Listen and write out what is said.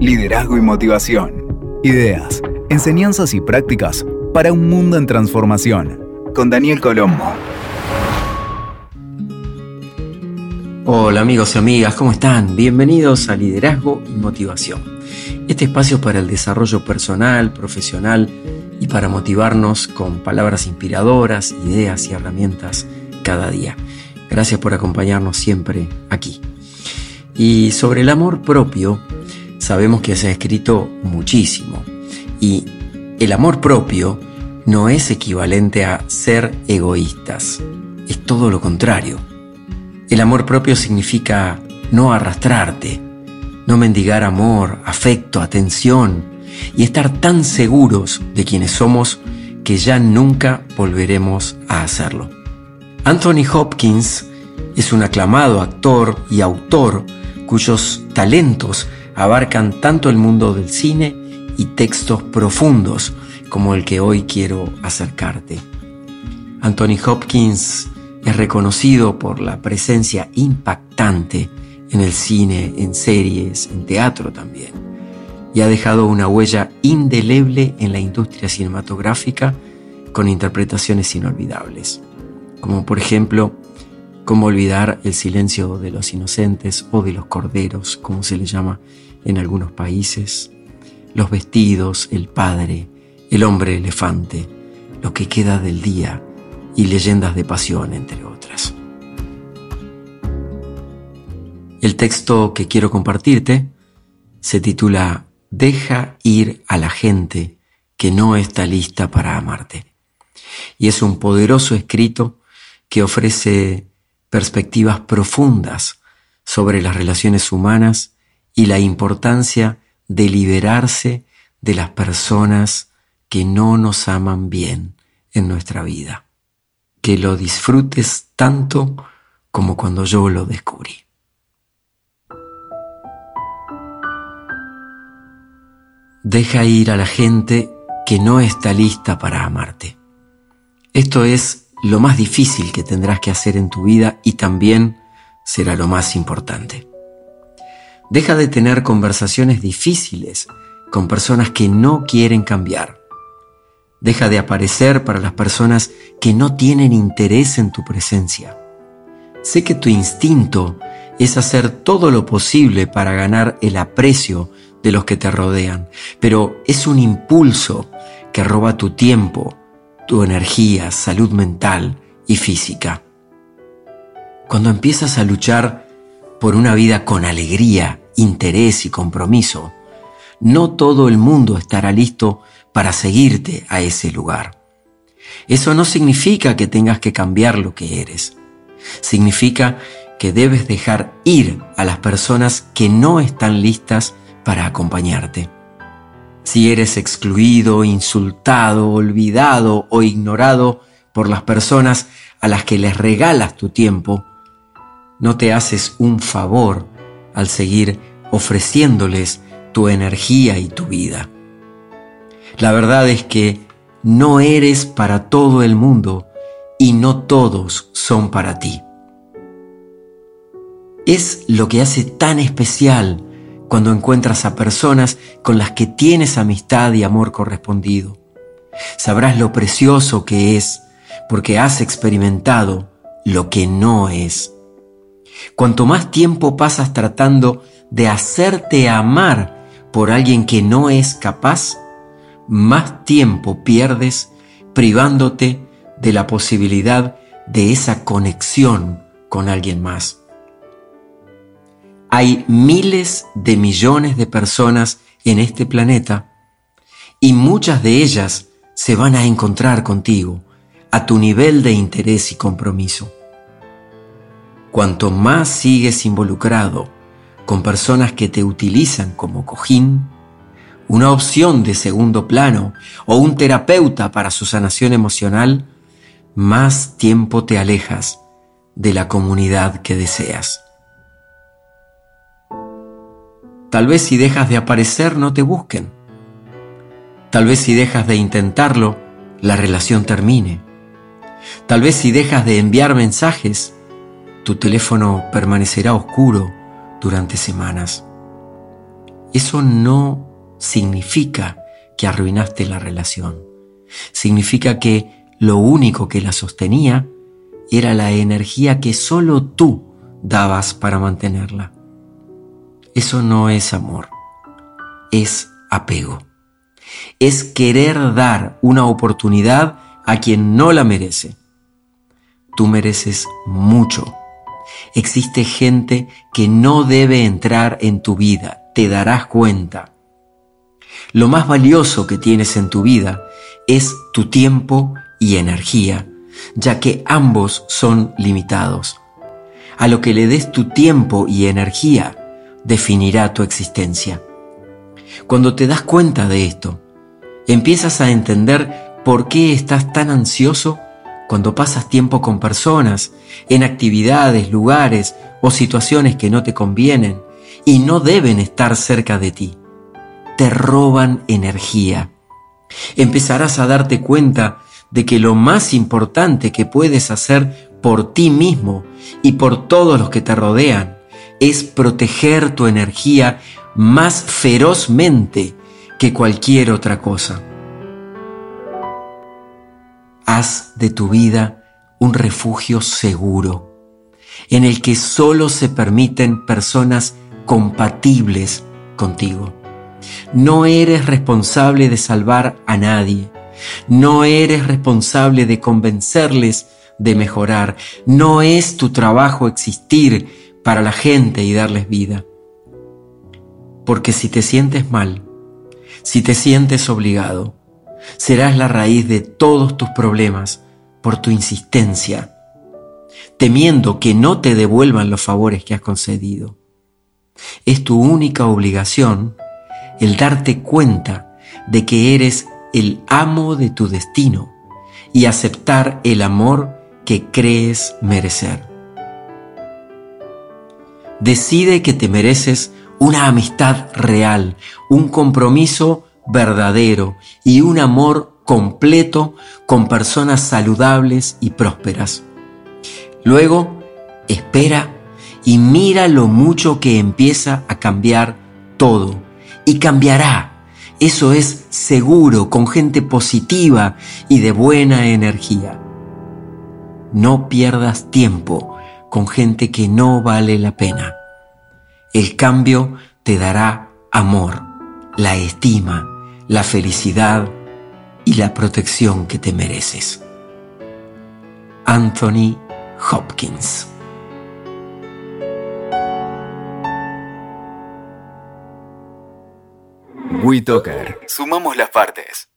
liderazgo y motivación. Ideas, enseñanzas y prácticas para un mundo en transformación. Con Daniel Colombo. Hola amigos y amigas, ¿cómo están? Bienvenidos a Liderazgo y Motivación. Este espacio para el desarrollo personal, profesional y para motivarnos con palabras inspiradoras, ideas y herramientas cada día. Gracias por acompañarnos siempre aquí. Y sobre el amor propio, sabemos que se ha escrito muchísimo. Y el amor propio no es equivalente a ser egoístas, es todo lo contrario. El amor propio significa no arrastrarte, no mendigar amor, afecto, atención y estar tan seguros de quienes somos que ya nunca volveremos a hacerlo. Anthony Hopkins es un aclamado actor y autor cuyos talentos abarcan tanto el mundo del cine y textos profundos como el que hoy quiero acercarte. Anthony Hopkins es reconocido por la presencia impactante en el cine, en series, en teatro también, y ha dejado una huella indeleble en la industria cinematográfica con interpretaciones inolvidables, como por ejemplo Cómo olvidar el silencio de los inocentes o de los corderos, como se le llama en algunos países, los vestidos, el padre, el hombre elefante, lo que queda del día y leyendas de pasión, entre otras. El texto que quiero compartirte se titula Deja ir a la gente que no está lista para amarte. Y es un poderoso escrito que ofrece perspectivas profundas sobre las relaciones humanas y la importancia de liberarse de las personas que no nos aman bien en nuestra vida. Que lo disfrutes tanto como cuando yo lo descubrí. Deja ir a la gente que no está lista para amarte. Esto es lo más difícil que tendrás que hacer en tu vida y también será lo más importante. Deja de tener conversaciones difíciles con personas que no quieren cambiar. Deja de aparecer para las personas que no tienen interés en tu presencia. Sé que tu instinto es hacer todo lo posible para ganar el aprecio de los que te rodean, pero es un impulso que roba tu tiempo, tu energía, salud mental y física. Cuando empiezas a luchar por una vida con alegría, interés y compromiso, no todo el mundo estará listo para seguirte a ese lugar. Eso no significa que tengas que cambiar lo que eres. Significa que debes dejar ir a las personas que no están listas para acompañarte. Si eres excluido, insultado, olvidado o ignorado por las personas a las que les regalas tu tiempo, no te haces un favor al seguir ofreciéndoles tu energía y tu vida. La verdad es que no eres para todo el mundo y no todos son para ti. Es lo que hace tan especial cuando encuentras a personas con las que tienes amistad y amor correspondido. Sabrás lo precioso que es porque has experimentado lo que no es. Cuanto más tiempo pasas tratando de hacerte amar por alguien que no es capaz, más tiempo pierdes privándote de la posibilidad de esa conexión con alguien más. Hay miles de millones de personas en este planeta y muchas de ellas se van a encontrar contigo a tu nivel de interés y compromiso. Cuanto más sigues involucrado con personas que te utilizan como cojín, una opción de segundo plano o un terapeuta para su sanación emocional, más tiempo te alejas de la comunidad que deseas. Tal vez si dejas de aparecer no te busquen. Tal vez si dejas de intentarlo, la relación termine. Tal vez si dejas de enviar mensajes, tu teléfono permanecerá oscuro durante semanas. eso no significa que arruinaste la relación. Significa que lo único que la sostenía era la energía que solo tú dabas para mantenerla. Eso no es amor, es apego. Es querer dar una oportunidad a quien no la merece. Tú mereces mucho. Existe gente que no debe entrar en tu vida, te darás cuenta. Lo más valioso que tienes en tu vida es tu tiempo y energía, ya que ambos son limitados. A lo que le des tu tiempo y energía, definirá tu existencia. Cuando te das cuenta de esto, empiezas a entender por qué estás tan ansioso cuando pasas tiempo con personas, en actividades, lugares o situaciones que no te convienen y no deben estar cerca de ti. Te roban energía. Empezarás a darte cuenta de que lo más importante que puedes hacer por ti mismo y por todos los que te rodean es proteger tu energía más ferozmente que cualquier otra cosa. Haz de tu vida un refugio seguro, en el que solo se permiten personas compatibles contigo. No eres responsable de salvar a nadie. No eres responsable de convencerles de mejorar. No es tu trabajo existir para la gente y darles vida. Porque si te sientes mal, si te sientes obligado, serás la raíz de todos tus problemas por tu insistencia, temiendo que no te devuelvan los favores que has concedido. Es tu única obligación el darte cuenta de que eres el amo de tu destino y aceptar el amor que crees merecer. Decide que te mereces una amistad real, un compromiso verdadero y un amor completo con personas saludables y prósperas. Luego, espera y mira lo mucho que empieza a cambiar todo. Y cambiará. Eso es seguro, con gente positiva y de buena energía. No pierdas tiempo con gente que no vale la pena. El cambio te dará amor, la estima, la felicidad y la protección que te mereces. Anthony Hopkins WeToker. Sumamos las partes.